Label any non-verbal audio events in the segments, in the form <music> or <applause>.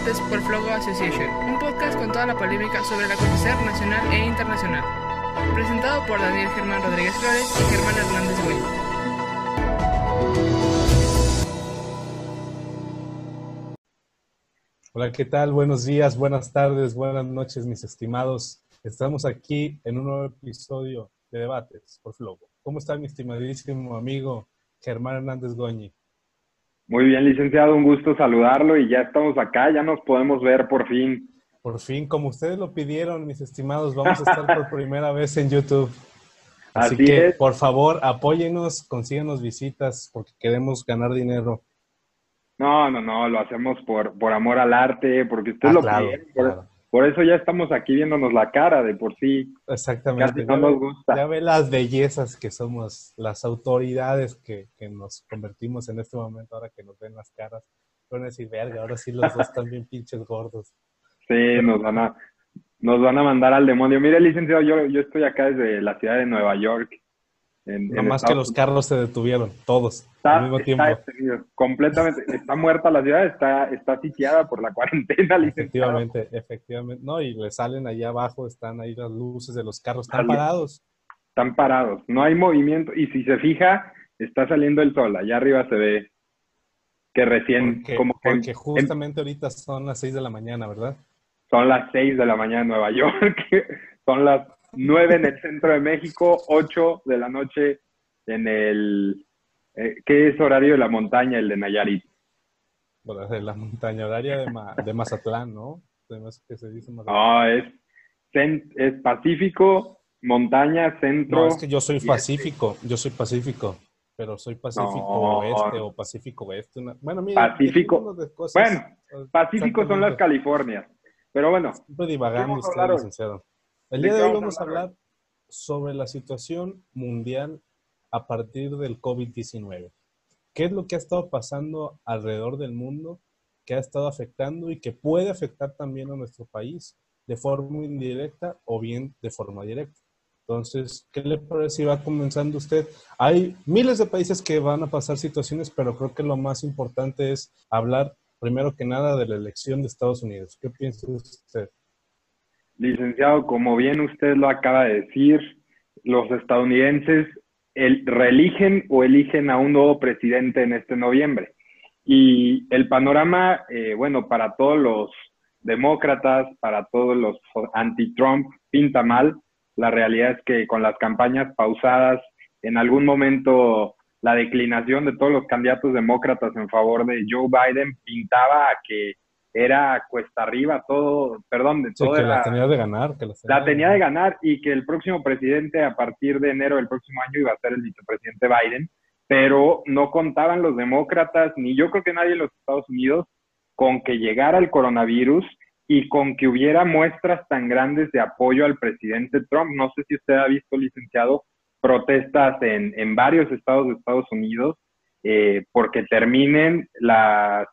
debates por Flogo Association, un podcast con toda la polémica sobre el acontecer nacional e internacional. Presentado por Daniel Germán Rodríguez Flores y Germán Hernández Güell. Hola, ¿qué tal? Buenos días, buenas tardes, buenas noches, mis estimados. Estamos aquí en un nuevo episodio de Debates por Flogo. ¿Cómo está mi estimadísimo amigo Germán Hernández Goñi? Muy bien, licenciado, un gusto saludarlo y ya estamos acá, ya nos podemos ver por fin. Por fin, como ustedes lo pidieron, mis estimados, vamos a estar por <laughs> primera vez en YouTube. Así, que, por favor, apóyenos, consíganos visitas porque queremos ganar dinero. No, no, no, lo hacemos por, por amor al arte, porque ustedes ah, lo pidieron. Por eso ya estamos aquí viéndonos la cara de por sí. Exactamente. no nos gusta. Ya ve las bellezas que somos, las autoridades que, nos convertimos en este momento, ahora que nos ven las caras. Van a decir, verga, ahora sí los dos están bien pinches gordos. Sí, nos van a, nos van a mandar al demonio. Mire, licenciado, yo, yo estoy acá desde la ciudad de Nueva York no más que los carros se detuvieron, todos, al mismo tiempo. completamente. Está muerta la ciudad, está, está sitiada por la cuarentena, <laughs> Efectivamente, efectivamente. No, y le salen allá abajo, están ahí las luces de los carros, están parados. Están parados, no hay movimiento. Y si se fija, está saliendo el sol, allá arriba se ve que recién... Porque, como que justamente ahorita son las 6 de la mañana, ¿verdad? Son las 6 de la mañana en Nueva <laughs> York, son las 9 en el centro de México, 8 de la noche en el... Eh, ¿Qué es horario de la montaña, el de Nayarit? Bueno, de la montaña, horaria de, de Mazatlán, ¿no? ¿Qué se dice No, es, es Pacífico, montaña, centro... No, es que yo soy Pacífico, yo soy Pacífico pero soy Pacífico Oeste o Pacífico Oeste. Bueno, mira, Pacífico. Bueno, Pacífico son las Californias. Pero bueno. Siempre divagando usted, licenciado. El día de hoy vamos a hablar sobre la situación mundial a partir del COVID-19. ¿Qué es lo que ha estado pasando alrededor del mundo, que ha estado afectando y que puede afectar también a nuestro país de forma indirecta o bien de forma directa? Entonces, ¿qué le parece si va comenzando usted? Hay miles de países que van a pasar situaciones, pero creo que lo más importante es hablar primero que nada de la elección de Estados Unidos. ¿Qué piensa usted? Licenciado, como bien usted lo acaba de decir, los estadounidenses el, reeligen o eligen a un nuevo presidente en este noviembre. Y el panorama, eh, bueno, para todos los demócratas, para todos los anti-Trump, pinta mal. La realidad es que con las campañas pausadas, en algún momento la declinación de todos los candidatos demócratas en favor de Joe Biden pintaba a que era cuesta arriba todo, perdón, de todo. que la tenía de ganar. Que la tenía, de ganar y que el próximo presidente a partir de enero del próximo año iba a ser el vicepresidente Biden, pero no contaban los demócratas, ni yo creo que nadie en los Estados Unidos, con que llegara el coronavirus y con que hubiera muestras tan grandes de apoyo al presidente Trump. No sé si usted ha visto, licenciado, protestas en, en varios estados de Estados Unidos eh, porque terminen las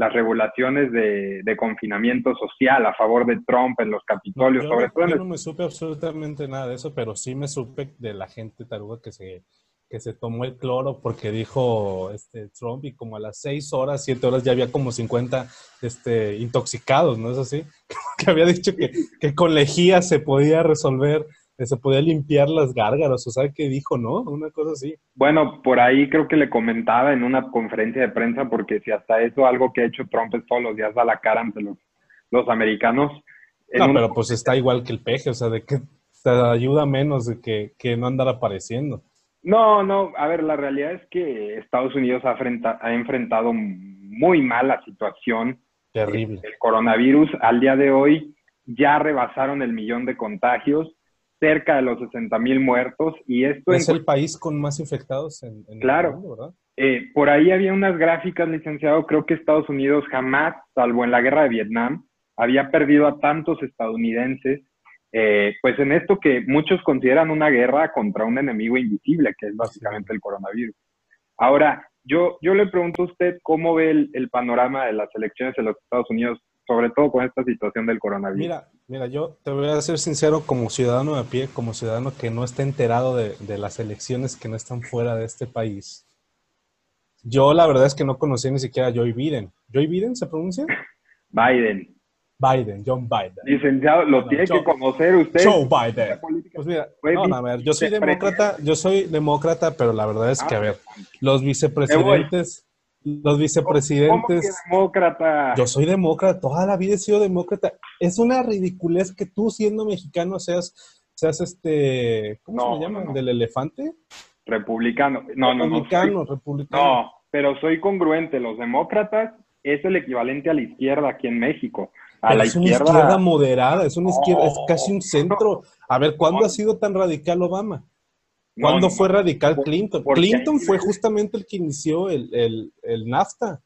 las regulaciones de, confinamiento social a favor de Trump en los capitolios, sobre todo. Yo no me supe absolutamente nada de eso, pero sí me supe de la gente taruga que se, que se tomó el cloro porque dijo este, Trump y como a las seis horas, siete horas ya había como 50 este, intoxicados, ¿no es así? <laughs> que había dicho que, que con lejía se podía resolver se podía limpiar las gárgaras, o sea, que dijo, ¿no? Una cosa así. Bueno, por ahí creo que le comentaba en una conferencia de prensa, porque si hasta eso algo que ha hecho Trump es todos los días da la cara ante los, los americanos. No, pero pues está igual que el peje, o sea, de que te ayuda menos de que, que no andar apareciendo. No, no, a ver, la realidad es que Estados Unidos ha, ha enfrentado muy mal la situación. Terrible. El coronavirus al día de hoy ya rebasaron el millón de contagios cerca de los 60 mil muertos y esto es el país con más infectados en, claro, el mundo, ¿verdad? Eh, por ahí había unas gráficas, licenciado, creo que Estados Unidos jamás, salvo en la guerra de Vietnam, había perdido a tantos estadounidenses, eh, pues en esto que muchos consideran una guerra contra un enemigo invisible, que es básicamente el coronavirus. Ahora, yo, yo le pregunto a usted cómo ve el, el panorama de las elecciones en los Estados Unidos sobre todo con esta situación del coronavirus. Mira, mira, yo te voy a ser sincero como ciudadano de pie, como ciudadano que no está enterado de, las elecciones que no están fuera de este país. Yo la verdad es que no conocí ni siquiera a Joe Biden. ¿Joe Biden se pronuncia? Biden. Biden, John Biden. Licenciado, lo tiene que conocer usted. Joe Biden. Pues mira, no, a ver, yo soy demócrata, yo soy demócrata, pero la verdad es que, a ah, ver, los vicepresidentes, los vicepresidentes. ¿Cómo demócrata? Yo soy demócrata, toda la vida he sido demócrata. Es una ridiculez que tú, siendo mexicano, seas, seas este, ¿cómo se llama? ¿Del elefante? Republicano. No, republicano, no, no. republicano. No, pero soy congruente. Los demócratas es el equivalente a la izquierda aquí en México es una izquierda moderada, es una izquierda, es casi un centro. A ver, ¿cuándo ha sido tan radical Obama? ¿Cuándo fue radical Clinton? Clinton fue justamente el que inició el, NAFTA.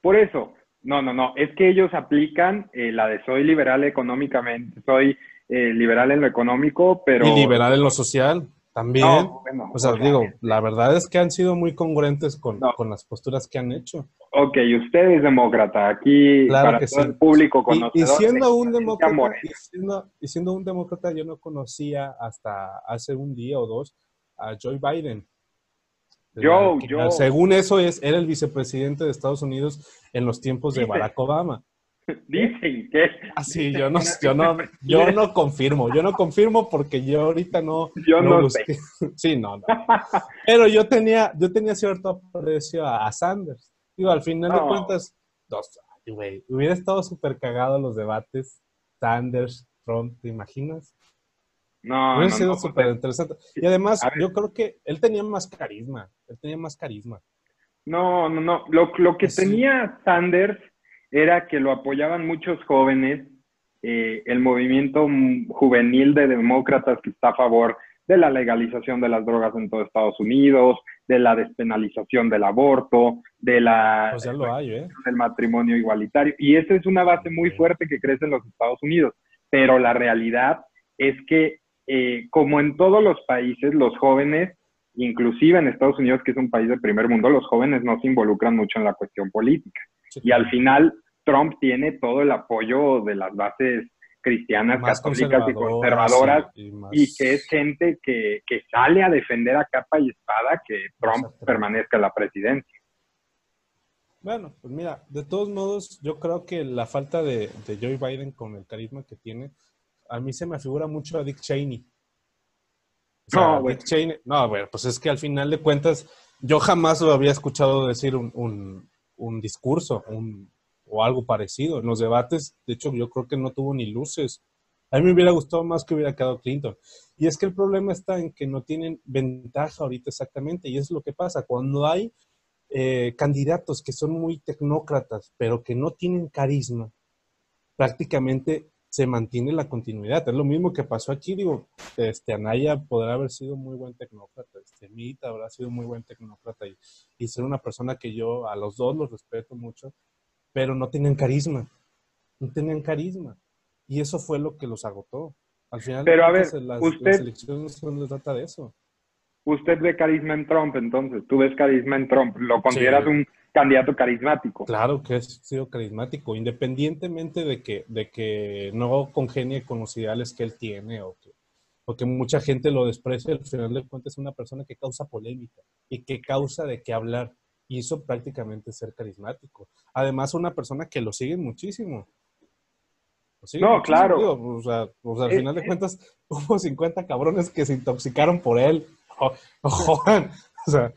Por eso, no, no, no, es que ellos aplican eh, la de soy liberal económicamente, soy eh, liberal en lo económico, pero... Y liberal en lo social. También, o sea, digo, la verdad es que han sido muy congruentes con, con, las posturas que han hecho. Ok, usted es demócrata, aquí para todo el público conocedor. Y, siendo un demócrata, y siendo, un demócrata, yo no conocía hasta hace un día o dos a Joe Biden. Yo, yo. Según eso, es, era el vicepresidente de Estados Unidos en los tiempos de Barack Obama. <laughs> Dicen que. Así, ah, yo no, yo no, yo no confirmo, yo no confirmo porque yo ahorita no. Yo no, sé. <laughs> Sí, no, no. Pero yo tenía, yo tenía cierto aprecio a, Sanders. Digo, al final de cuentas, dos, güey, hubiera estado súper cagado los debates. Sanders, Trump, ¿te imaginas? No, hubiera sido súper interesante. Y además, yo creo que él tenía más carisma. Él tenía más carisma. No, no, no. Lo, lo que tenía Sanders era que lo apoyaban muchos jóvenes, eh, el movimiento juvenil de demócratas que está a favor de la legalización de las drogas en todo Estados Unidos, de la despenalización del aborto, de la pues lo hay, ¿eh? del matrimonio igualitario. Y esa es una base muy fuerte que crece en los Estados Unidos. Pero la realidad es que, eh, como en todos los países, los jóvenes, inclusive en Estados Unidos, que es un país de primer mundo, los jóvenes no se involucran mucho en la cuestión política. Y al final Trump tiene todo el apoyo de las bases cristianas, católicas y conservadoras, y, que es gente que, sale a defender a capa y espada que Trump permanezca en la presidencia. Bueno, pues mira, de todos modos, yo creo que la falta de, Joe Biden con el carisma que tiene, a mí se me figura mucho a Dick Cheney. no, Dick Cheney, no, bueno, pues es que al final de cuentas, yo jamás lo había escuchado decir un, un discurso, un, o algo parecido. En los debates, de hecho, yo creo que no tuvo ni luces. A mí me hubiera gustado más que hubiera quedado Clinton. Y es que el problema está en que no tienen ventaja ahorita exactamente. Y es lo que pasa. Cuando hay eh, candidatos que son muy tecnócratas, pero que no tienen carisma, prácticamente se mantiene la continuidad. Es lo mismo que pasó aquí. Digo, este, Anaya podrá haber sido muy buen tecnócrata. Este, Mita habrá sido muy buen tecnócrata. Y, y ser una persona que yo a los dos los respeto mucho pero no tenían carisma. No tenían carisma. Y eso fue lo que los agotó. Al final, pero a ver, las, usted, las elecciones no trata de eso. Usted ve carisma en Trump, entonces, tú ves carisma en Trump, ¿lo consideras un candidato carismático? Claro que es sido carismático, independientemente de que, de que no congenie con los ideales que él tiene o que, o que mucha gente lo desprecia, al final de cuentas es una persona que causa polémica y que causa de qué hablar hizo prácticamente ser carismático. Además, una persona que lo sigue muchísimo. no, claro. o sea, al final de cuentas, <laughs> hubo 50 cabrones que se intoxicaron por él. <laughs> O, sea.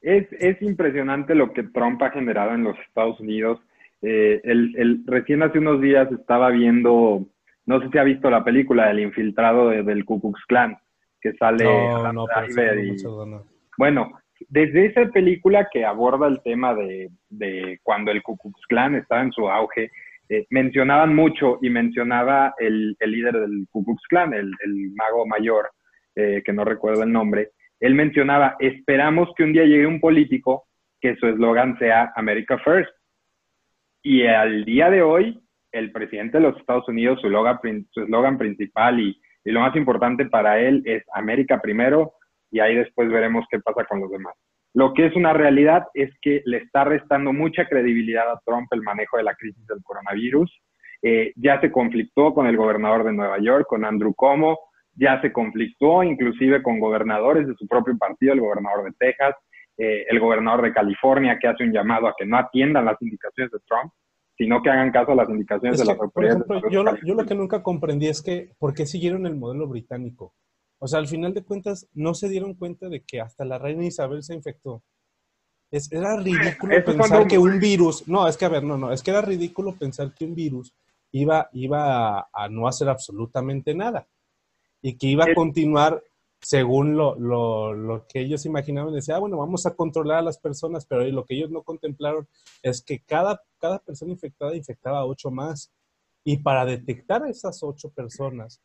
Es, es, impresionante lo que Trump ha generado en los Estados Unidos. Eh, el, recién hace unos días estaba viendo, no sé si ha visto la película del infiltrado del Ku Klux Klan, que sale no, no, Bueno, desde esa película que aborda el tema de, cuando el Ku Klux Klan estaba en su auge, eh, mencionaban mucho y mencionaba el, líder del Ku Klux Klan, el, mago mayor, eh, que no recuerdo el nombre, él mencionaba, esperamos que un día llegue un político que su eslogan sea America First. Y al día de hoy, el presidente de los Estados Unidos, su eslogan principal y, y lo más importante para él es América primero, y ahí después veremos qué pasa con los demás. Lo que es una realidad es que le está restando mucha credibilidad a Trump el manejo de la crisis del coronavirus. Eh, ya se conflictó con el gobernador de Nueva York, con Andrew Cuomo, ya se conflictó inclusive con gobernadores de su propio partido, el gobernador de Texas, eh, el gobernador de California, que hace un llamado a que no atiendan las indicaciones de Trump, sino que hagan caso a las indicaciones de las autoridades. Por ejemplo, yo, lo, yo lo que nunca comprendí es que, ¿por qué siguieron el modelo británico? O sea, al final de cuentas, no se dieron cuenta de que hasta la reina Isabel se infectó. Es, era ridículo pensar que un virus, no, es que a ver, no, no, es que era ridículo pensar que un virus iba, iba a, no hacer absolutamente nada y que iba a continuar según lo, lo, lo, que ellos imaginaban, decía, ah, bueno, vamos a controlar a las personas, pero lo que ellos no contemplaron es que cada, cada persona infectada infectaba a ocho más. Y para detectar a esas ocho personas,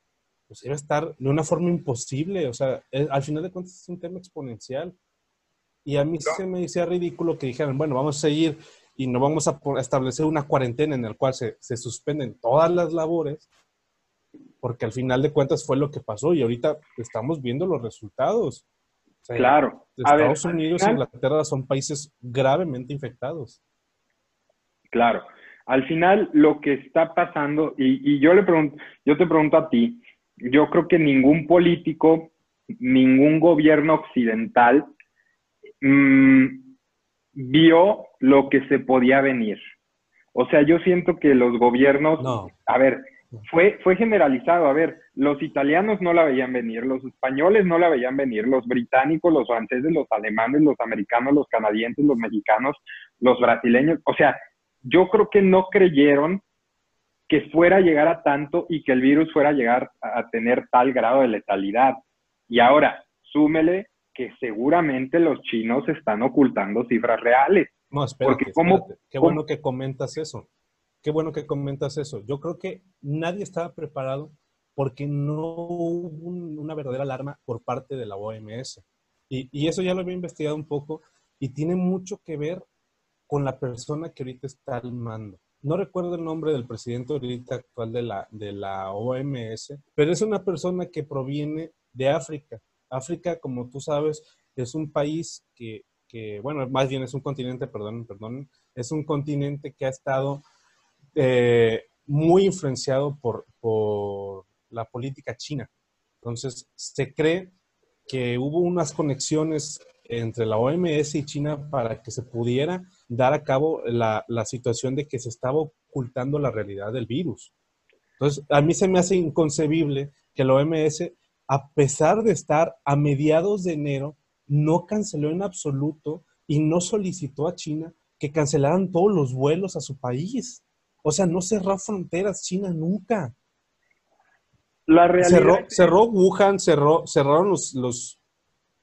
pues iba a estar de una forma imposible. O sea, al final de cuentas es un tema exponencial. Y a mí se me decía ridículo que dijeran, bueno, vamos a seguir y no vamos a establecer una cuarentena en la cual se, se suspenden todas las labores porque al final de cuentas fue lo que pasó y ahorita estamos viendo los resultados. claro. Estados Unidos e Inglaterra son países gravemente infectados. Claro. Al final lo que está pasando, y, yo le pregunto, yo te pregunto a ti, yo creo que ningún político, ningún gobierno occidental mm, vio lo que se podía venir. O sea, yo siento que los gobiernos, a ver, fue, fue generalizado. A ver, los italianos no la veían venir, los españoles no la veían venir, los británicos, los franceses, los alemanes, los americanos, los canadienses, los mexicanos, los brasileños. O sea, yo creo que no creyeron que fuera a llegar a tanto y que el virus fuera a llegar a tener tal grado de letalidad. Y ahora, súmele que seguramente los chinos están ocultando cifras reales. No, espérate, porque como Qué bueno que comentas eso qué bueno que comentas eso. Yo creo que nadie estaba preparado porque no hubo una verdadera alarma por parte de la OMS. Y, eso ya lo había investigado un poco y tiene mucho que ver con la persona que ahorita está al mando. No recuerdo el nombre del presidente actual de la, de la OMS, pero es una persona que proviene de África. África, como tú sabes, es un país que, que bueno, más bien es un continente, perdón, perdón, es un continente que ha estado eh, muy influenciado por, la política china. Entonces, se cree que hubo unas conexiones entre la OMS y China para que se pudiera dar a cabo la, situación de que se estaba ocultando la realidad del virus. Entonces, a mí se me hace inconcebible que la OMS, a pesar de estar a mediados de enero, no canceló en absoluto y no solicitó a China que cancelaran todos los vuelos a su país. O sea, no cerró fronteras China nunca. La realidad cerró, Wuhan, cerró, cerraron los, los,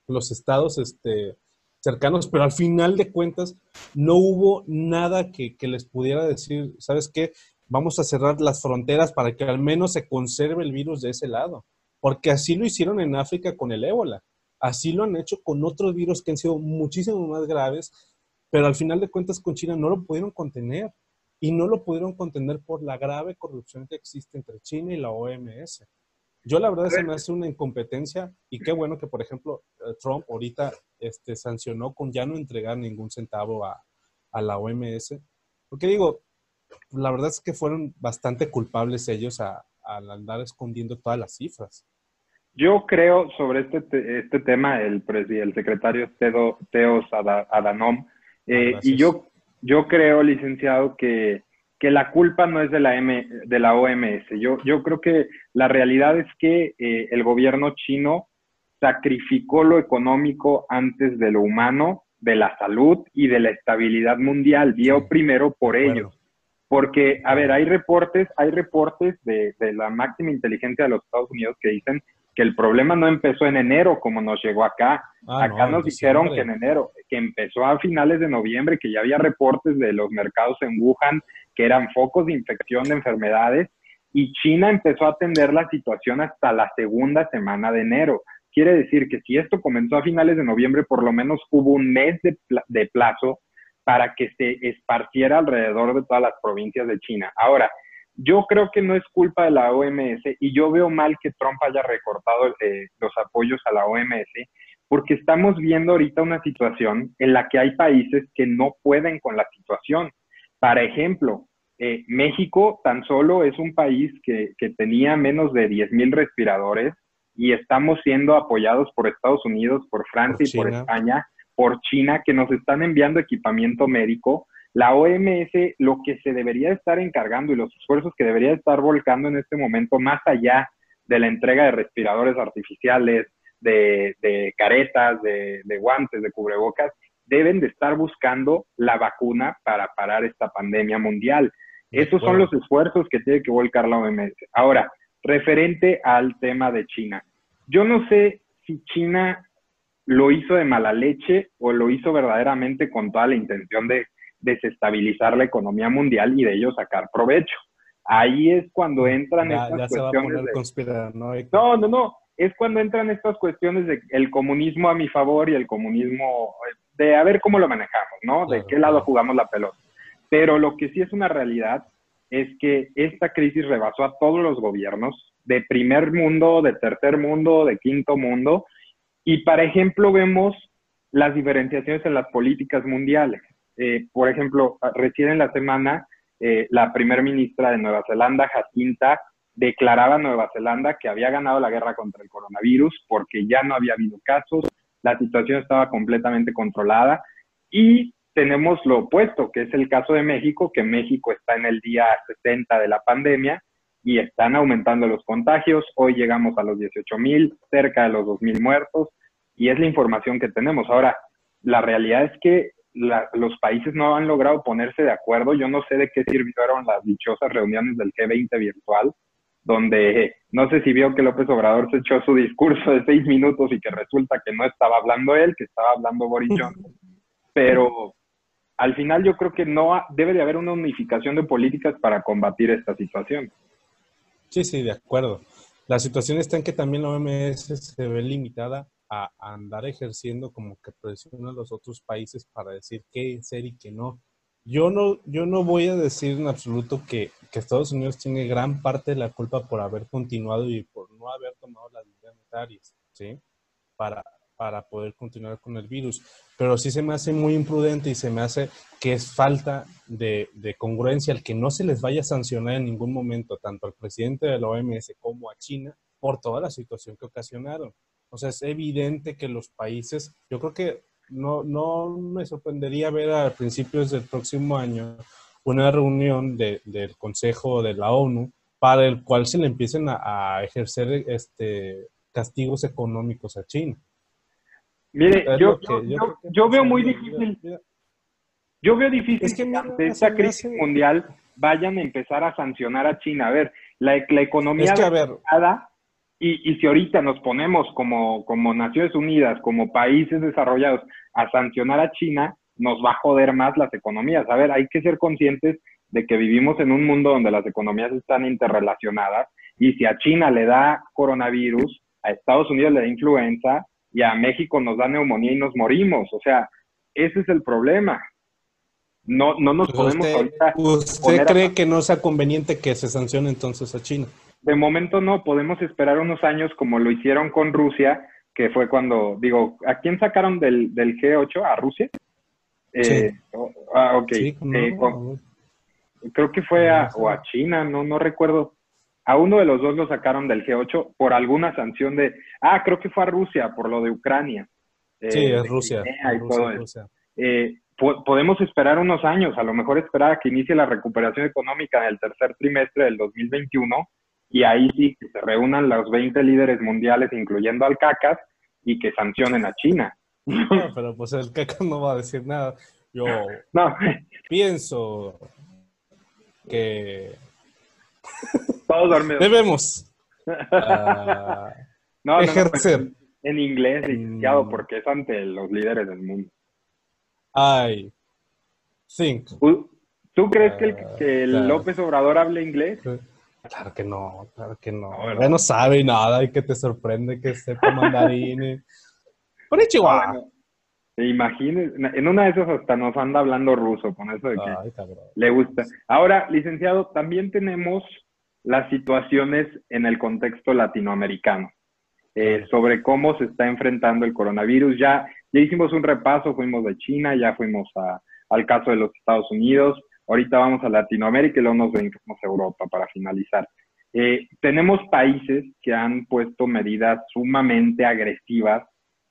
los estados este, cercanos, pero al final de cuentas no hubo nada que, que les pudiera decir, ¿sabes qué? Vamos a cerrar las fronteras para que al menos se conserve el virus de ese lado. Porque así lo hicieron en África con el ébola. Así lo han hecho con otros virus que han sido muchísimo más graves, pero al final de cuentas con China no lo pudieron contener y no lo pudieron contener por la grave corrupción que existe entre China y la OMS. Yo la verdad se me hace una incompetencia y qué bueno que, por ejemplo, eh, Trump ahorita este, sancionó con ya no entregar ningún centavo a, la OMS. Porque digo, la verdad es que fueron bastante culpables ellos al andar escondiendo todas las cifras. Yo creo sobre este, este tema, el, el secretario Teo, Teos Adanom, eh, y yo yo creo, licenciado, que, la culpa no es de la, M, de la OMS. Yo, yo creo que la realidad es que eh, el gobierno chino sacrificó lo económico antes de lo humano, de la salud y de la estabilidad mundial. Vio primero por ellos. Porque, a ver, hay reportes, hay reportes de, de la máxima inteligencia de los Estados Unidos que dicen que el problema no empezó en enero como nos llegó acá. Ah, acá nos dijeron que en enero, que empezó a finales de noviembre, que ya había reportes de los mercados en Wuhan, que eran focos de infección de enfermedades, y China empezó a atender la situación hasta la segunda semana de enero. Quiere decir que si esto comenzó a finales de noviembre, por lo menos hubo un mes de, plazo para que se esparciera alrededor de todas las provincias de China. Ahora, yo creo que no es culpa de la OMS y yo veo mal que Trump haya recortado eh, los apoyos a la OMS porque estamos viendo ahorita una situación en la que hay países que no pueden con la situación. Para ejemplo, eh, México tan solo es un país que, tenía menos de 10 mil respiradores y estamos siendo apoyados por Estados Unidos, por Francia y por España, por China, que nos están enviando equipamiento médico. La OMS lo que se debería estar encargando y los esfuerzos que debería estar volcando en este momento, más allá de la entrega de respiradores artificiales, de, caretas, de, guantes, de cubrebocas, deben de estar buscando la vacuna para parar esta pandemia mundial. Esos son los esfuerzos que tiene que volcar la OMS. Ahora, referente al tema de China. Yo no sé si China lo hizo de mala leche o lo hizo verdaderamente con toda la intención de desestabilizar la economía mundial y de ello sacar provecho. Ahí es cuando entran estas cuestiones. ¿no? no, no, Es cuando entran estas cuestiones de el comunismo a mi favor y el comunismo de a ver cómo lo manejamos, ¿no? de qué lado jugamos la pelota. Pero lo que sí es una realidad es que esta crisis rebasó a todos los gobiernos, de primer mundo, de tercer mundo, de quinto mundo, y, por ejemplo, vemos las diferenciaciones en las políticas mundiales. Eh, por ejemplo, recién en la semana, eh, la primer ministra de Nueva Zelanda, Jacinta, declaraba a Nueva Zelanda que había ganado la guerra contra el coronavirus porque ya no había habido casos, la situación estaba completamente controlada y tenemos lo opuesto, que es el caso de México, que México está en el día 60 de la pandemia y están aumentando los contagios. Hoy llegamos a los 18 mil, cerca de los 2 mil muertos, y es la información que tenemos. Ahora, la realidad es que los países no han logrado ponerse de acuerdo. Yo no sé de qué sirvieron las dichosas reuniones del G20 virtual, donde no sé si vio que López Obrador se echó su discurso de seis minutos y que resulta que no estaba hablando él, que estaba hablando Boris Johnson. Pero al final yo creo que no debe de haber una unificación de políticas para combatir esta situación. Sí, sí, de acuerdo. La situación está en que también la OMS se ve limitada a, andar ejerciendo como que presiona a los otros países para decir qué ser y qué no. Yo no, yo no voy a decir en absoluto que, que, Estados Unidos tiene gran parte de la culpa por haber continuado y por no haber tomado las medidas necesarias, ¿sí? Para, para poder continuar con el virus. Pero sí se me hace muy imprudente y se me hace que es falta de, congruencia el que no se les vaya a sancionar en ningún momento, tanto al presidente de la OMS como a China, por toda la situación que ocasionaron. O sea, es evidente que los países, yo creo que no, no me sorprendería ver a principios del próximo año una reunión del Consejo de la ONU para el cual se le empiecen a, a ejercer este, castigos económicos a China. Mire, yo, yo, veo muy difícil. Yo veo difícil que ante esta crisis mundial vayan a empezar a sancionar a China. A ver, la, la economía es y, y si ahorita nos ponemos como, como Naciones Unidas, como países desarrollados, a sancionar a China, nos va a joder más las economías. A ver, hay que ser conscientes de que vivimos en un mundo donde las economías están interrelacionadas y si a China le da coronavirus, a Estados Unidos le da influenza, y a México nos da neumonía y nos morimos. O sea, ese es el problema. No, no nos podemos usted, ¿Usted cree que no sea conveniente que se sancione entonces a China? De momento no, podemos esperar unos años como lo hicieron con Rusia, que fue cuando, digo, ¿a quién sacaron del, del G8? ¿A Rusia? Eh, ah, ok. Eh, creo que fue a, o a China, no, no recuerdo. A uno de los dos lo sacaron del G8 por alguna sanción de, ah, creo que fue a Rusia por lo de Ucrania. sí, es Rusia. Eh, podemos esperar unos años, a lo mejor esperar a que inicie la recuperación económica en el tercer trimestre del 2021 y ahí sí que se reúnan los 20 líderes mundiales, incluyendo al CACAS, y que sancionen a China. <laughs> pero pues el CACAS no va a decir nada. Yo no. pienso que <laughs> todos dormidos. Debemos uh, <laughs> no, ejercer. en inglés, licenciado, mm. porque es ante los líderes del mundo. I think. ¿Tú, crees que, el, que López Obrador hable inglés? Claro que no, claro que no. no, no sabe nada y que te sorprende que sepa mandarín. Por hecho, bueno, Imagínese, en una de esas hasta nos anda hablando ruso, con eso de que le gusta. Ahora, licenciado, también tenemos las situaciones en el contexto latinoamericano, eh, sobre cómo se está enfrentando el coronavirus. Ya, ya hicimos un repaso, fuimos de China, ya fuimos al caso de los Estados Unidos, ahorita vamos a Latinoamérica y luego nos venimos a Europa para finalizar. Eh, tenemos países que han puesto medidas sumamente agresivas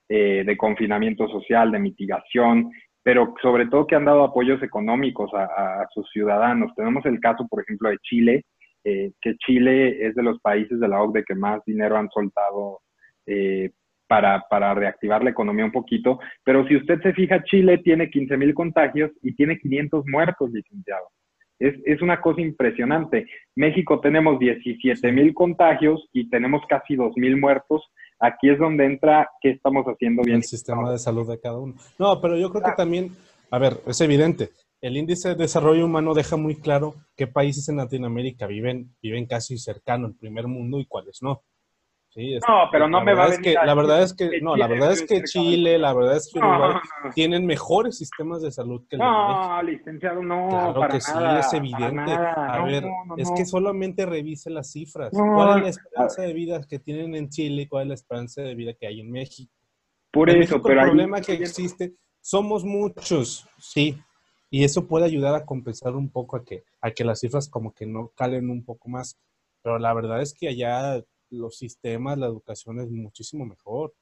eh, de confinamiento social, de mitigación, pero sobre todo que han dado apoyos económicos a, sus ciudadanos. Tenemos el caso, por ejemplo, de Chile, eh, que Chile es de los países de la OCDE que más dinero han soltado eh, para, para, reactivar la economía un poquito. Pero si usted se fija, Chile tiene 15 mil contagios y tiene 500 muertos, licenciado. Es, es, una cosa impresionante. México tenemos 17 mil contagios y tenemos casi 2 mil muertos. Aquí es donde entra qué estamos haciendo bien. El sistema de salud de cada uno. No, pero yo creo que también, a ver, es evidente. El índice de desarrollo humano deja muy claro qué países en Latinoamérica viven, viven casi cercano al primer mundo y cuáles no no, pero no me va a venir La verdad es que, no, la verdad es que Chile, la verdad es que Uruguay tienen mejores sistemas de salud que el No, licenciado, no. Claro que sí, es evidente. A ver, es que solamente revise las cifras. ¿Cuál es la esperanza de vida que tienen en Chile y cuál es la esperanza de vida que hay en México? Por eso, pero el problema que existe, somos muchos, sí, y eso puede ayudar a compensar un poco a que, a que las cifras como que no calen un poco más. Pero la verdad es que allá los sistemas, la educación es muchísimo mejor.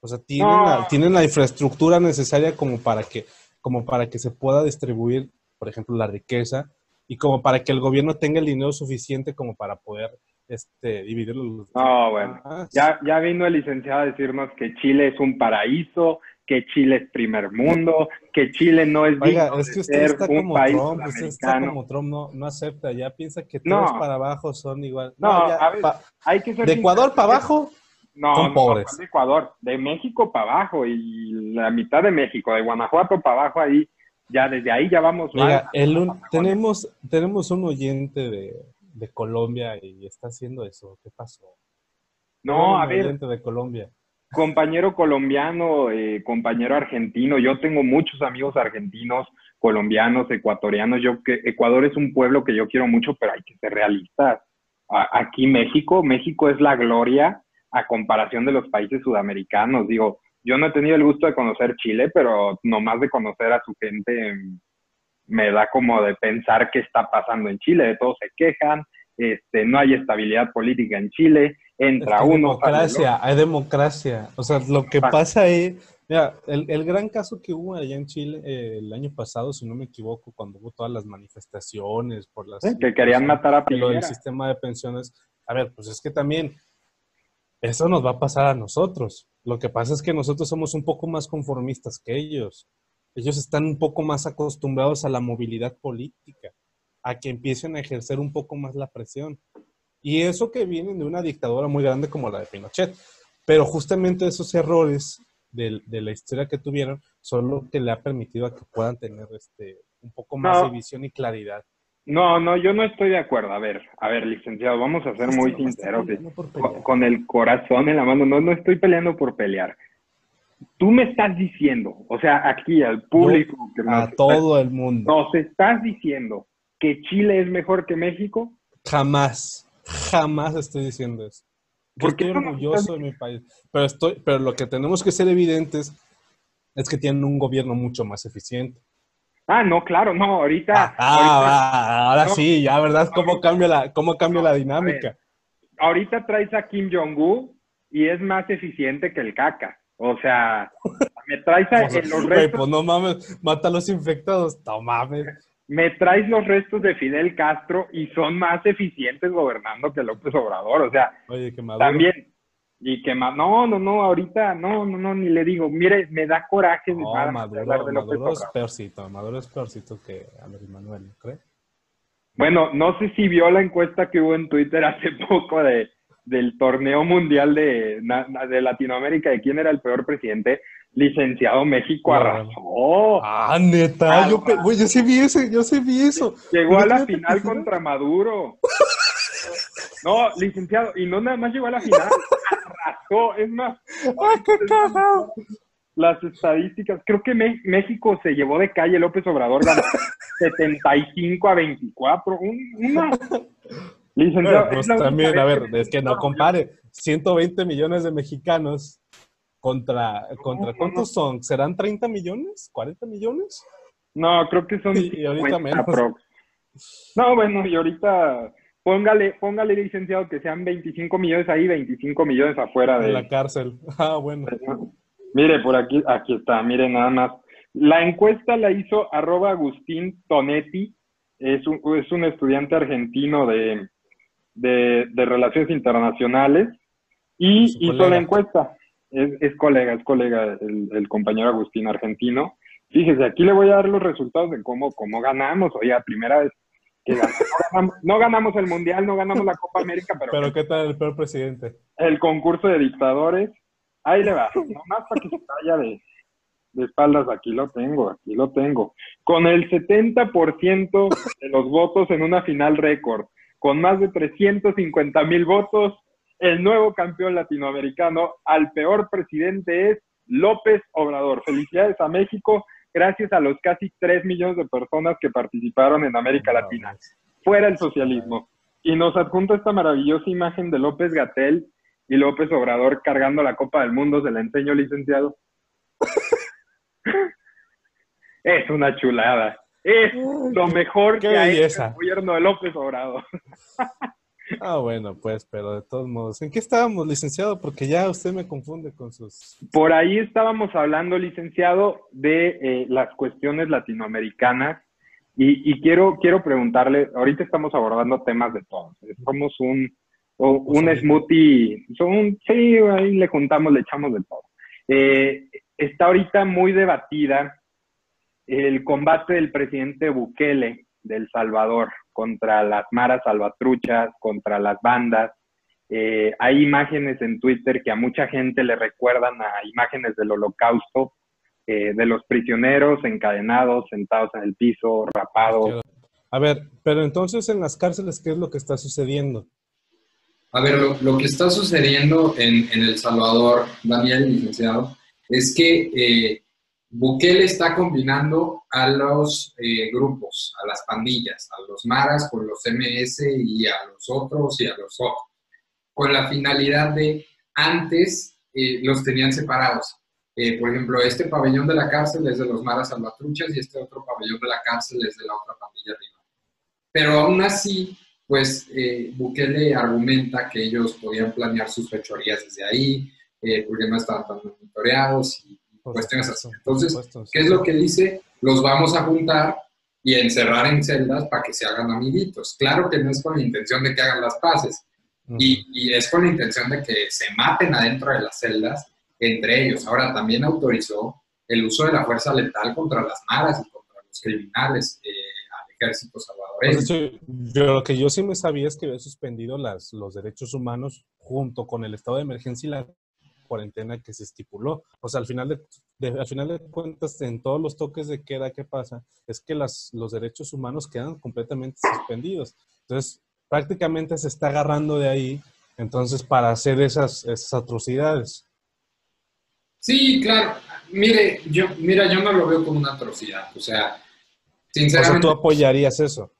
O sea, tienen, la, tienen la infraestructura necesaria como para, que, como para que se pueda distribuir, por ejemplo, la riqueza y como para que el gobierno tenga el dinero suficiente como para poder este, dividirlo. No, bueno. Ya, ya vino el licenciado a decirnos que Chile es un paraíso, que Chile es primer mundo, que Chile no es Oiga, es que usted está como Trump, usted está como Trump, no, no acepta, ya piensa que todos para abajo son igual. No, a ver, hay que ser De Ecuador para abajo no, son pobres. de Ecuador, de México para abajo y la mitad de México, de Guanajuato para abajo ahí, ya desde ahí ya vamos. Oiga, tenemos, tenemos un oyente de, de Colombia y está haciendo eso, ¿qué pasó? No, a ver. Oyente de Colombia compañero colombiano, eh, compañero argentino, yo tengo muchos amigos argentinos, colombianos, ecuatorianos, yo que Ecuador es un pueblo que yo quiero mucho, pero hay que ser realistas. aquí México, México es la gloria a comparación de los países sudamericanos. Digo, yo no he tenido el gusto de conocer Chile, pero nomás de conocer a su gente me da como de pensar qué está pasando en Chile, de todos se quejan, este, no hay estabilidad política en Chile, entra uno. Democracia, hay democracia. O sea, lo que pasa ahí, mira, el, gran caso que hubo allá en Chile eh, el año pasado, si no me equivoco, cuando hubo todas las manifestaciones por las... que querían matar a Piñera. el sistema de pensiones. A ver, pues es que también eso nos va a pasar a nosotros. Lo que pasa es que nosotros somos un poco más conformistas que ellos. Ellos están un poco más acostumbrados a la movilidad política, a que empiecen a ejercer un poco más la presión. Y eso que viene de una dictadura muy grande como la de Pinochet. Pero justamente esos errores de, la historia que tuvieron son lo que le ha permitido a que puedan tener este, un poco más de visión y claridad. No, no, yo no estoy de acuerdo. A ver, a ver, licenciado, vamos a ser muy sinceros. Con, el corazón en la mano, no, no estoy peleando por pelear. Tú me estás diciendo, o sea, aquí al público. a todo el mundo. ¿Nos estás diciendo que Chile es mejor que México? Jamás. Jamás estoy diciendo eso. Yo estoy orgulloso de mi país. Pero, estoy, pero lo que tenemos que ser evidentes es que tienen un gobierno mucho más eficiente. Ah, no, claro, no, ahorita. Ah, ah ahora sí, ya, ¿verdad? ¿Cómo cambia la, cómo cambia la dinámica? ahorita traes a Kim Jong-un y es más eficiente que el caca. O sea, me traes a <laughs> los restos. pues no mames, mata a los infectados. No mames me traes los restos de Fidel Castro y son más eficientes gobernando que López Obrador. O sea, también. Y que más, no, no, no, ahorita, no, no, no, ni le digo, mire, me da coraje. No, Maduro, es peorcito, Maduro es peorcito que Andrés Manuel, ¿no cree? Bueno, no sé si vio la encuesta que hubo en Twitter hace <laughs> poco de, del torneo mundial de, de Latinoamérica de quién era el peor presidente licenciado México arrasó. Ah, neta, yo, yo sí vi ese, yo sí vi eso. Llegó a la final contra Maduro. <laughs> No, licenciado, y no nada más llegó a la final, arrasó, es más. ¡Ay, qué cagado! Las estadísticas, creo que México se llevó de calle López Obrador, ganó <laughs> 75 a 24, una... Licenciado, pues también, a ver, es que no compare, 120 millones de mexicanos ¿Contra, contra cuántos son? ¿Serán 30 millones? ¿40 millones? No, creo que son. Y ahorita menos. No, bueno, y ahorita póngale, póngale licenciado que sean 25 millones ahí, 25 millones afuera de la cárcel. <laughs> Ah, bueno. Mire, por aquí, aquí está, mire nada más. La encuesta la hizo arroba Agustín Tonetti, es un, es un estudiante argentino de, de, Relaciones Internacionales y hizo la encuesta. Es, es, colega, es colega el, el, compañero Agustín argentino. Fíjese, aquí le voy a dar los resultados de cómo, cómo ganamos. Oye, primera vez que ganamos, no, ganamos, el Mundial, no ganamos la Copa América, pero... Pero ¿qué tal el peor presidente? El concurso de dictadores. Ahí le va, nomás para que se vaya de, de espaldas, aquí lo tengo, aquí lo tengo. Con el 70% de los votos en una final récord, con más de 350 mil votos, el nuevo campeón latinoamericano al peor presidente es López Obrador. Felicidades a México, gracias a los casi 3 millones de personas que participaron en América Latina. Fuera el socialismo. Y nos adjunta esta maravillosa imagen de López Gatel y López Obrador cargando la Copa del Mundo. Se la enseño, licenciado. <laughs> es una chulada. Es lo mejor que ha hecho el gobierno de López Obrador. <laughs> Ah, bueno, pues, pero de todos modos, ¿en qué estábamos, licenciado? Porque ya usted me confunde con sus... Por ahí estábamos hablando, licenciado, de eh, las cuestiones latinoamericanas y, quiero, quiero preguntarle, ahorita estamos abordando temas de todos, somos un, un smoothie, son, sí, ahí le juntamos, le echamos de todo. Eh, está ahorita muy debatida el combate del presidente Bukele de El Salvador contra las maras salvatruchas, contra las bandas. Eh, hay imágenes en Twitter que a mucha gente le recuerdan a imágenes del holocausto, eh, de los prisioneros encadenados, sentados en el piso, rapados. A ver, pero entonces en las cárceles, ¿qué es lo que está sucediendo? A ver, lo, que está sucediendo en, en, El Salvador, Daniel, licenciado, es que eh, Bukele está combinando a los eh, grupos, a las pandillas, a los maras con los MS y a los otros y a los otros, con la finalidad de antes eh, los tenían separados. Eh, por ejemplo, este pabellón de la cárcel es de los maras salvatruchas y este otro pabellón de la cárcel es de la otra pandilla rival. Pero aún así, pues Bukele argumenta que ellos podían planear sus fechorías desde ahí, porque no estaban tan monitoreados y cuestiones así. Entonces, ¿qué es lo que dice? Los vamos a juntar y encerrar en celdas para que se hagan amiguitos. Claro que no es con la intención de que hagan las paces, y, y, es con la intención de que se maten adentro de las celdas entre ellos. Ahora, también autorizó el uso de la fuerza letal contra las maras y contra los criminales eh, al ejército salvadoreño. yo, lo que yo sí me sabía es que había suspendido las, los derechos humanos junto con el estado de emergencia y la cuarentena que se estipuló. O sea, al final de, al final de cuentas, en todos los toques de queda que pasa, es que las, los derechos humanos quedan completamente suspendidos. Entonces, prácticamente se está agarrando de ahí, entonces, para hacer esas, esas atrocidades. Sí, claro. Mire, yo, mira, yo no lo veo como una atrocidad. O sea, sinceramente. O sea, tú apoyarías eso.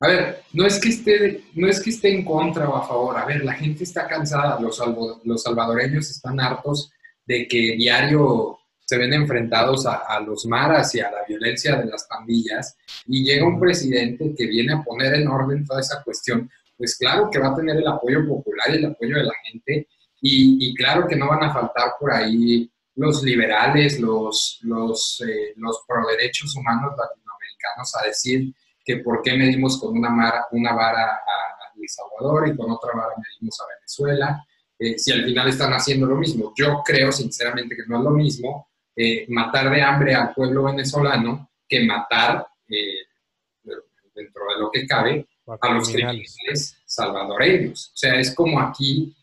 A ver, no es que esté, no es que esté en contra o a favor. A ver, la gente está cansada, los, los salvadoreños están hartos de que diario se ven enfrentados a, los maras y a la violencia de las pandillas. Y llega un presidente que viene a poner en orden toda esa cuestión, pues claro que va a tener el apoyo popular y el apoyo de la gente. Y, claro que no van a faltar por ahí los liberales, los, los, eh, los pro derechos humanos latinoamericanos a decir que por qué medimos con una, una vara a, El Salvador y con otra vara medimos a Venezuela, eh, si al final están haciendo lo mismo. Yo creo sinceramente que no es lo mismo eh, matar de hambre al pueblo venezolano que matar, eh, dentro de lo que cabe, a los criminales salvadoreños. O sea, es como aquí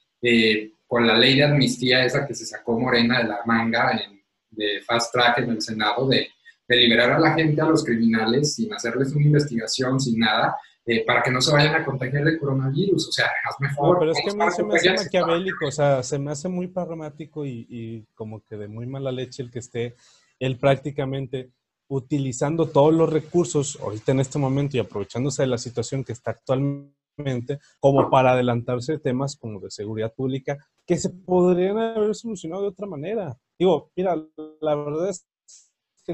con la ley de amnistía esa que se sacó Morena de la manga en, de fast track en el Senado de de liberar a la gente, a los criminales, sin hacerles una investigación, sin nada, eh, para que no se vayan a contagiar de coronavirus. O sea, hazme favor. pero es que me, se me hace maquiavélico, o sea, se me hace muy pragmático y, y, como que de muy mala leche el que esté él prácticamente utilizando todos los recursos ahorita en este momento y aprovechándose de la situación que está actualmente como para adelantarse temas como de seguridad pública que se podrían haber solucionado de otra manera. Digo, mira, la verdad es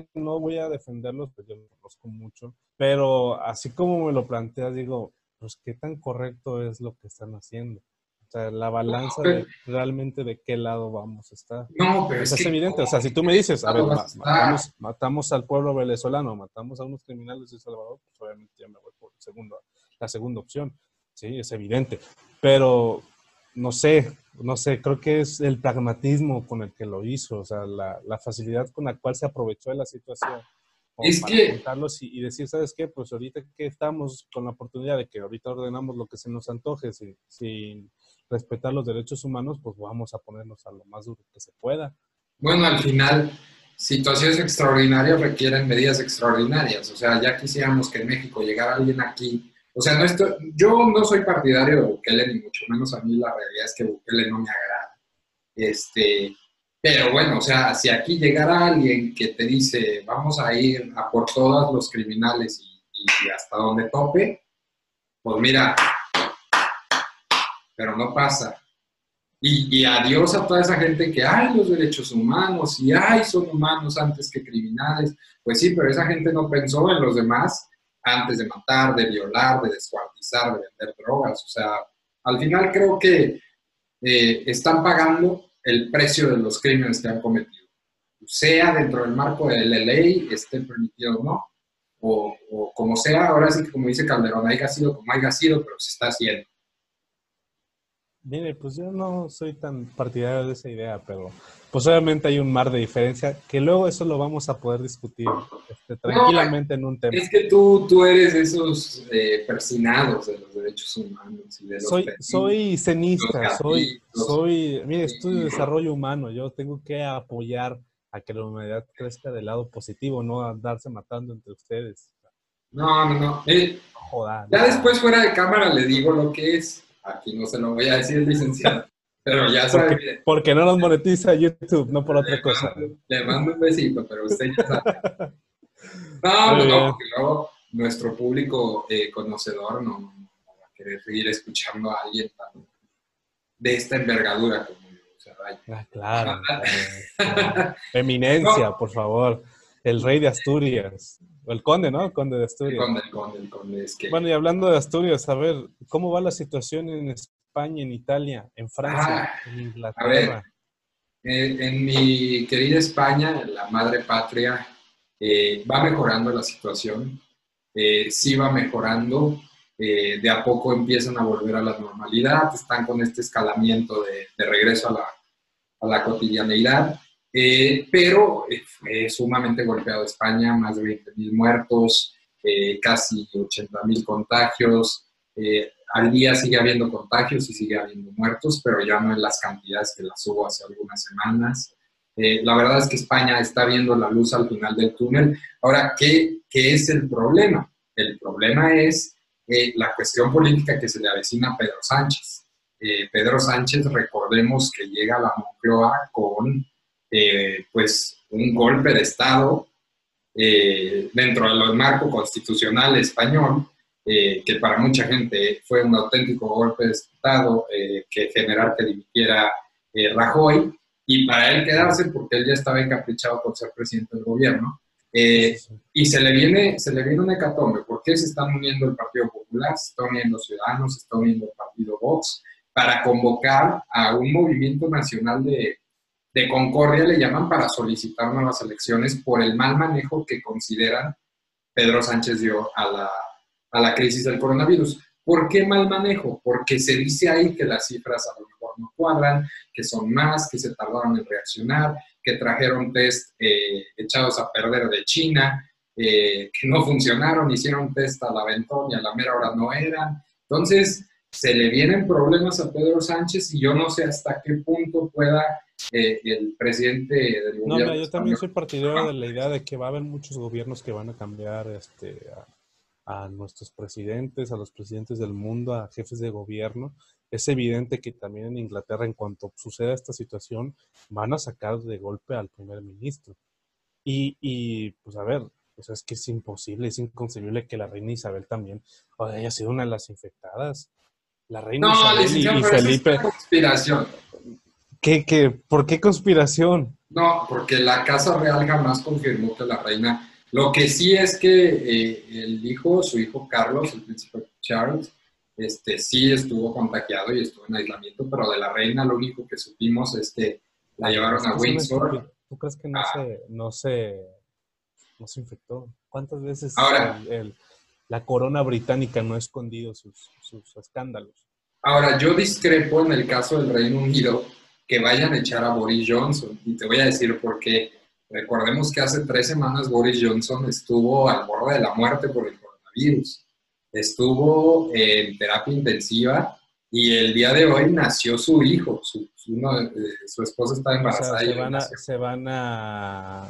que no voy a defenderlos, porque yo los conozco mucho, pero así como me lo planteas, digo, pues qué tan correcto es lo que están haciendo. O sea, la balanza de realmente de qué lado vamos a estar. No, pero es, es evidente. O sea, si tú me dices, a ver, matamos, matamos, al pueblo venezolano, matamos a unos criminales de Salvador, pues obviamente ya me voy por segundo, la segunda opción. Sí, es evidente. Pero no sé, no sé, creo que es el pragmatismo con el que lo hizo, o sea, la, la facilidad con la cual se aprovechó de la situación. Es que... Y, y, decir, ¿sabes qué? Pues ahorita que estamos con la oportunidad de que ahorita ordenamos lo que se nos antoje sin, sin respetar los derechos humanos, pues vamos a ponernos a lo más duro que se pueda. Bueno, al final, situaciones extraordinarias requieren medidas extraordinarias. O sea, ya quisiéramos que en México llegara alguien aquí o sea, no estoy, yo no soy partidario de Bukele, ni mucho menos a mí la realidad es que Bukele no me agrada. Este, pero bueno, o sea, si aquí llegara alguien que te dice, vamos a ir a por todos los criminales y, hasta donde tope, pues mira, pero no pasa. Y, y, adiós a toda esa gente que hay los derechos humanos y hay son humanos antes que criminales. Pues sí, pero esa gente no pensó en los demás antes de matar, de violar, de descuartizar, de vender drogas. O sea, al final creo que eh, están pagando el precio de los crímenes que han cometido. Sea dentro del marco de la ley, esté permitido o no, o, como sea, ahora sí que como dice Calderón, haya sido como haya sido, pero se está haciendo. Mire, pues yo no soy tan partidario de esa idea, pero pues obviamente hay un mar de diferencia que luego eso lo vamos a poder discutir este, tranquilamente en un tema. Es que tú, tú eres esos eh, persinados de los derechos humanos. Y de los soy, soy cenista, soy, soy, mire, estudio desarrollo humano, yo tengo que apoyar a que la humanidad crezca del lado positivo, no andarse matando entre ustedes. No, no, no. Eh, ya después fuera de cámara le digo lo que es. Aquí no se lo voy a decir, licenciado. <laughs> Pero ya sabe. Porque, porque no nos monetiza YouTube, no por otra cosa. le mando un besito, pero usted ya sabe. <laughs> No, no, porque luego nuestro público eh, conocedor no, va a querer seguir escuchando a alguien tan, de esta envergadura como yo. O sea, ah, claro. <laughs> Eminencia, por favor. El rey de Asturias. O el conde, ¿no? El conde de Asturias. El conde, el conde, el conde. Es que... Bueno, y hablando de Asturias, a ver, ¿cómo va la situación en España, en Italia, en Francia, ah, en Inglaterra? A ver, en mi querida España, la madre patria, eh, va mejorando la situación. Eh, sí va mejorando. Eh, de a poco empiezan a volver a la normalidad, están con este escalamiento de, de regreso a la, a la cotidianeidad. Eh, pero eh, fue sumamente golpeado España, más de 20.000 muertos, eh, casi 80.000 contagios. al día sigue habiendo contagios y sigue habiendo muertos, pero ya no en las cantidades que las hubo hace algunas semanas. la verdad es que España está viendo la luz al final del túnel. Ahora, ¿qué, qué es el problema? El problema es la cuestión política que se le avecina a Pedro Sánchez. Pedro Sánchez, recordemos que llega a la Moncloa con eh, pues un golpe de Estado eh, dentro del marco constitucional español, eh, que para mucha gente fue un auténtico golpe de Estado que generar que dimitiera Rajoy, y para él quedarse porque él ya estaba encaprichado por ser presidente del gobierno. y se le, viene, se le viene un hecatombe. ¿Por qué se están uniendo el Partido Popular? Se están uniendo Ciudadanos, se está uniendo el Partido Vox para convocar a un movimiento nacional de, de concordia le llaman para solicitar nuevas elecciones por el mal manejo que consideran Pedro Sánchez dio a la, a la crisis del coronavirus. ¿Por qué mal manejo? Porque se dice ahí que las cifras a lo mejor no cuadran, que son más, que se tardaron en reaccionar, que trajeron test eh, echados a perder de China, eh, que no funcionaron, hicieron test a la aventón y a la mera hora no eran. Entonces, se le vienen problemas a Pedro Sánchez y yo no sé hasta qué punto pueda eh, el presidente del gobierno. No, yo también soy partidario de la idea de que va a haber muchos gobiernos que van a cambiar este, a, nuestros presidentes, a los presidentes del mundo, a jefes de gobierno. Es evidente que también en Inglaterra, en cuanto suceda esta situación, van a sacar de golpe al primer ministro. Y, y pues a ver, pues es que es imposible, es inconcebible que la reina Isabel también haya sido una de las infectadas. La reina Isabel y, Felipe. conspiración. ¿Qué, qué, por qué conspiración? No, porque la Casa Real jamás confirmó que la reina. Lo que sí es que eh, el hijo, su hijo Carlos, el príncipe Charles, este, sí estuvo contagiado y estuvo en aislamiento, pero de la reina lo único que supimos es que la llevaron a Windsor. ¿Tú crees que no, Ah. se, no, se, no se infectó? ¿Cuántas veces Ahora- el- el- la corona británica no ha escondido sus, sus escándalos? Ahora, yo discrepo en el caso del Reino Unido que vayan a echar a Boris Johnson y te voy a decir por qué. Recordemos que hace tres semanas Boris Johnson estuvo al borde de la muerte por el coronavirus. Estuvo en terapia intensiva y el día de hoy nació su hijo. Su, su- uno su esposa está O sea, embarazada y se le van, a, nació. se van a...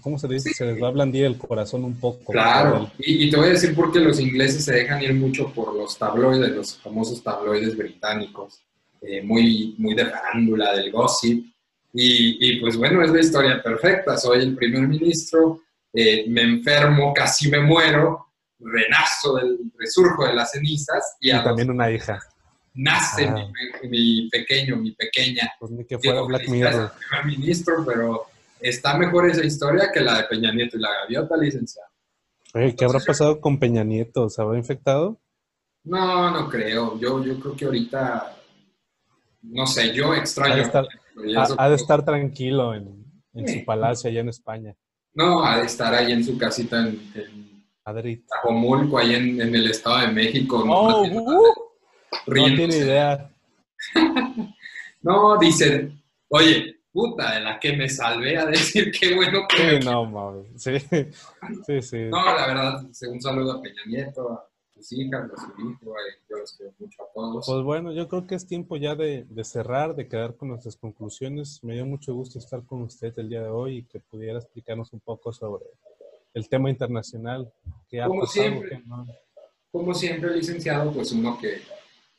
¿Cómo se dice? Se les va a blandir el corazón un poco. Claro, y, y te voy a decir por qué los ingleses se dejan ir mucho por los tabloides, los famosos tabloides británicos, eh, muy, muy de farándula, del gossip. Y, y, pues bueno, es la historia perfecta. Soy el primer ministro, eh, me enfermo, casi me muero, renazo, del, resurjo de las cenizas y, Y a los- también una hija. nace Ah. mi, mi pequeño, mi pequeña. Pues ni que fuera Digo, Black Mirror. primer ministro, pero está mejor esa historia que la de Peña Nieto y la gaviota, licenciado. Oye, ¿qué habrá pasado con Peña Nieto? ¿Se habrá infectado? No, no creo. Yo, yo creo que ahorita, no sé, yo extraño. Ha de estar- pero ya Ha, eso- ha de estar tranquilo en, en Sí. su palacio allá en España. No, ha de estar ahí en su casita en, en Madrid. Tlajomulco, ahí en, en el Estado de México. Oh, no, uh, no tiene idea. <laughs> No, dicen, oye, puta, de la que me salvé a decir qué bueno que... Sí, no, mames. Sí, <laughs> sí, sí. No, la verdad, un saludo a Peña Nieto, a sus hijas, a su hijo, yo los quiero mucho a todos. Pues bueno, yo creo que es tiempo ya de, de cerrar, de quedar con nuestras conclusiones. Me dio mucho gusto estar con usted el día de hoy y que pudiera explicarnos un poco sobre el tema internacional que ha Como pasado. siempre. que no- como siempre, licenciado, pues uno que,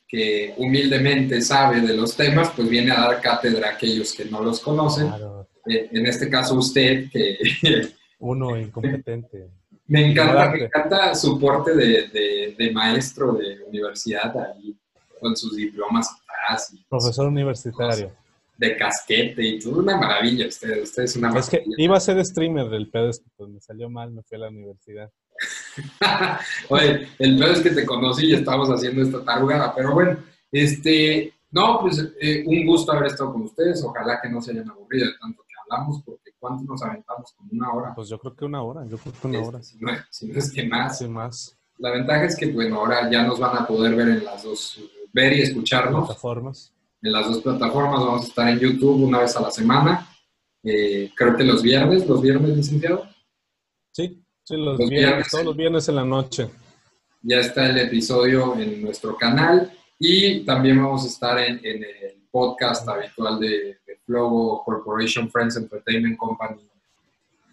que humildemente sabe de los temas, pues viene a dar cátedra a aquellos que no los conocen. Claro, Eh, en este caso usted, que <laughs> uno incompetente. Me encanta, me encanta su porte de, de- de maestro de universidad ahí, con sus diplomas atrás, y Profesor universitario. de casquete y todo, una maravilla usted, usted es una Es que maravilla. iba a ser streamer del pedo, es que pues me salió mal, me fui a la universidad. <laughs> Oye, el peor es que te conocí y estábamos haciendo esta tarugada, pero bueno, este, no, pues eh, un gusto haber estado con ustedes, ojalá que no se hayan aburrido de tanto hablamos, porque ¿cuánto nos aventamos? Como una hora. Pues yo creo que una hora, yo creo que una Este, hora. si, no, si no es que más. Hace más La ventaja es que, bueno, ahora ya nos van a poder ver en las dos, ver y escucharnos plataformas. en las dos plataformas, vamos a estar en YouTube una vez a la semana, Eh, creo que los viernes, los viernes, licenciado. Sí, sí, los, Los viernes, viernes. todos los viernes en la noche. ya está el episodio en nuestro canal y también vamos a estar en, en el podcast habitual de, Flogo Corporation Friends Entertainment Company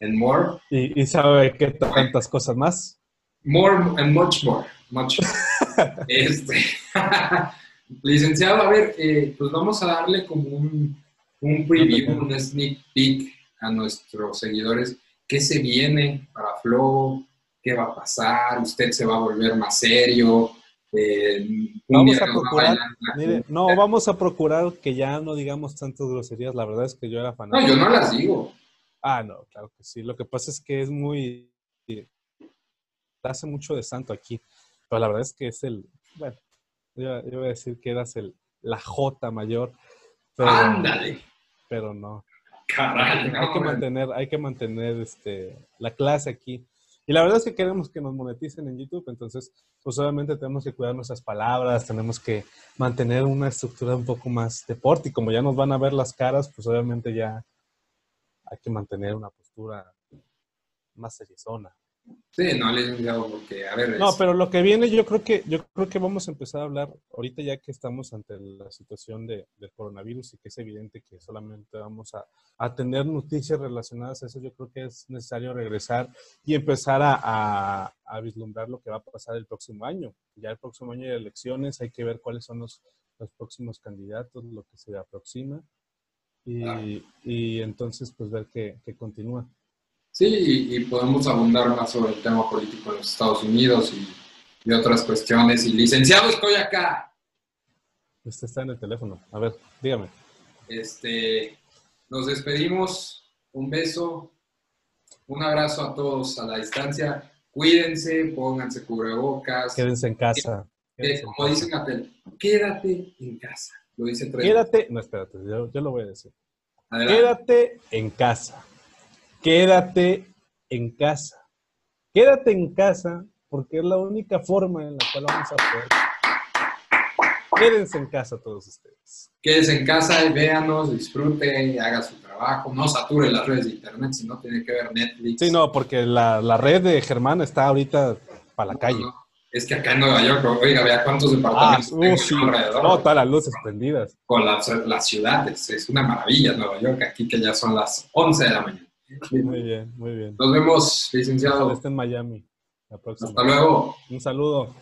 and more. Y, y sabe qué tantas cosas más. More and much more. Much. <laughs> este, <laughs> licenciado, a ver, eh, pues vamos a darle como un, un preview, un sneak peek a nuestros seguidores. ¿Qué se viene para Flow? ¿Qué va a pasar? ¿Usted se va a volver más serio? Eh, Vamos a procurar, Mire, no, vamos a procurar que ya no digamos tantas groserías. La verdad es que yo era No, fanático. yo no las digo. Ah, no, claro que sí. Lo que pasa es que es muy... Hace mucho de santo aquí. Pero la verdad es que es el... Bueno, yo, yo voy a decir que eras el, la J mayor. Pero, Ándale. Pero no. Caray, hay no, que man. mantener, hay que mantener este, la clase aquí. Y la verdad es que queremos que nos moneticen en YouTube, entonces, pues obviamente tenemos que cuidar nuestras palabras, tenemos que mantener una estructura un poco más deporte y como ya nos van a ver las caras, pues obviamente ya hay que mantener una postura más seriezona. Sí, no, porque, a ver, No, es- pero lo que viene, yo creo que, yo creo que vamos a empezar a hablar ahorita ya que estamos ante la situación de, del coronavirus y que es evidente que solamente vamos a, a tener noticias relacionadas a eso. Yo creo que es necesario regresar y empezar a, a, a vislumbrar lo que va a pasar el próximo año. Ya el próximo año hay elecciones, hay que ver cuáles son los, los próximos candidatos, lo que se aproxima y, y entonces pues ver qué, qué continúa. Sí, y, y podemos abundar más sobre el tema político en los Estados Unidos y, y otras cuestiones. Y licenciado, estoy acá. Este está en el teléfono. A ver, dígame. Este, nos despedimos. Un beso, un abrazo a todos a la distancia. Cuídense, pónganse cubrebocas. Quédense en casa. Eh, como dicen Gatel, quédate en casa. Lo dice tres. Quédate, no, espérate, yo, yo lo voy a decir. Quédate en casa. Quédate en casa. Quédate en casa porque es la única forma en la cual vamos a poder. Quédense en casa todos ustedes. Quédense en casa y véanos, disfrute, y haga su trabajo. No sature las redes de internet si no tiene que ver Netflix. Sí, no, porque la, la red de Germán está ahorita para la calle. Es que acá en Nueva York, oiga, vea cuántos departamentos ah, uh, sí. alrededor. No, todas las luces prendidas. Con las, las ciudades, es una maravilla Nueva York, aquí que ya son las 11 de la mañana. Muy bien, muy bien. Nos vemos, licenciado. Está en Miami. La próxima. Hasta luego. Un saludo.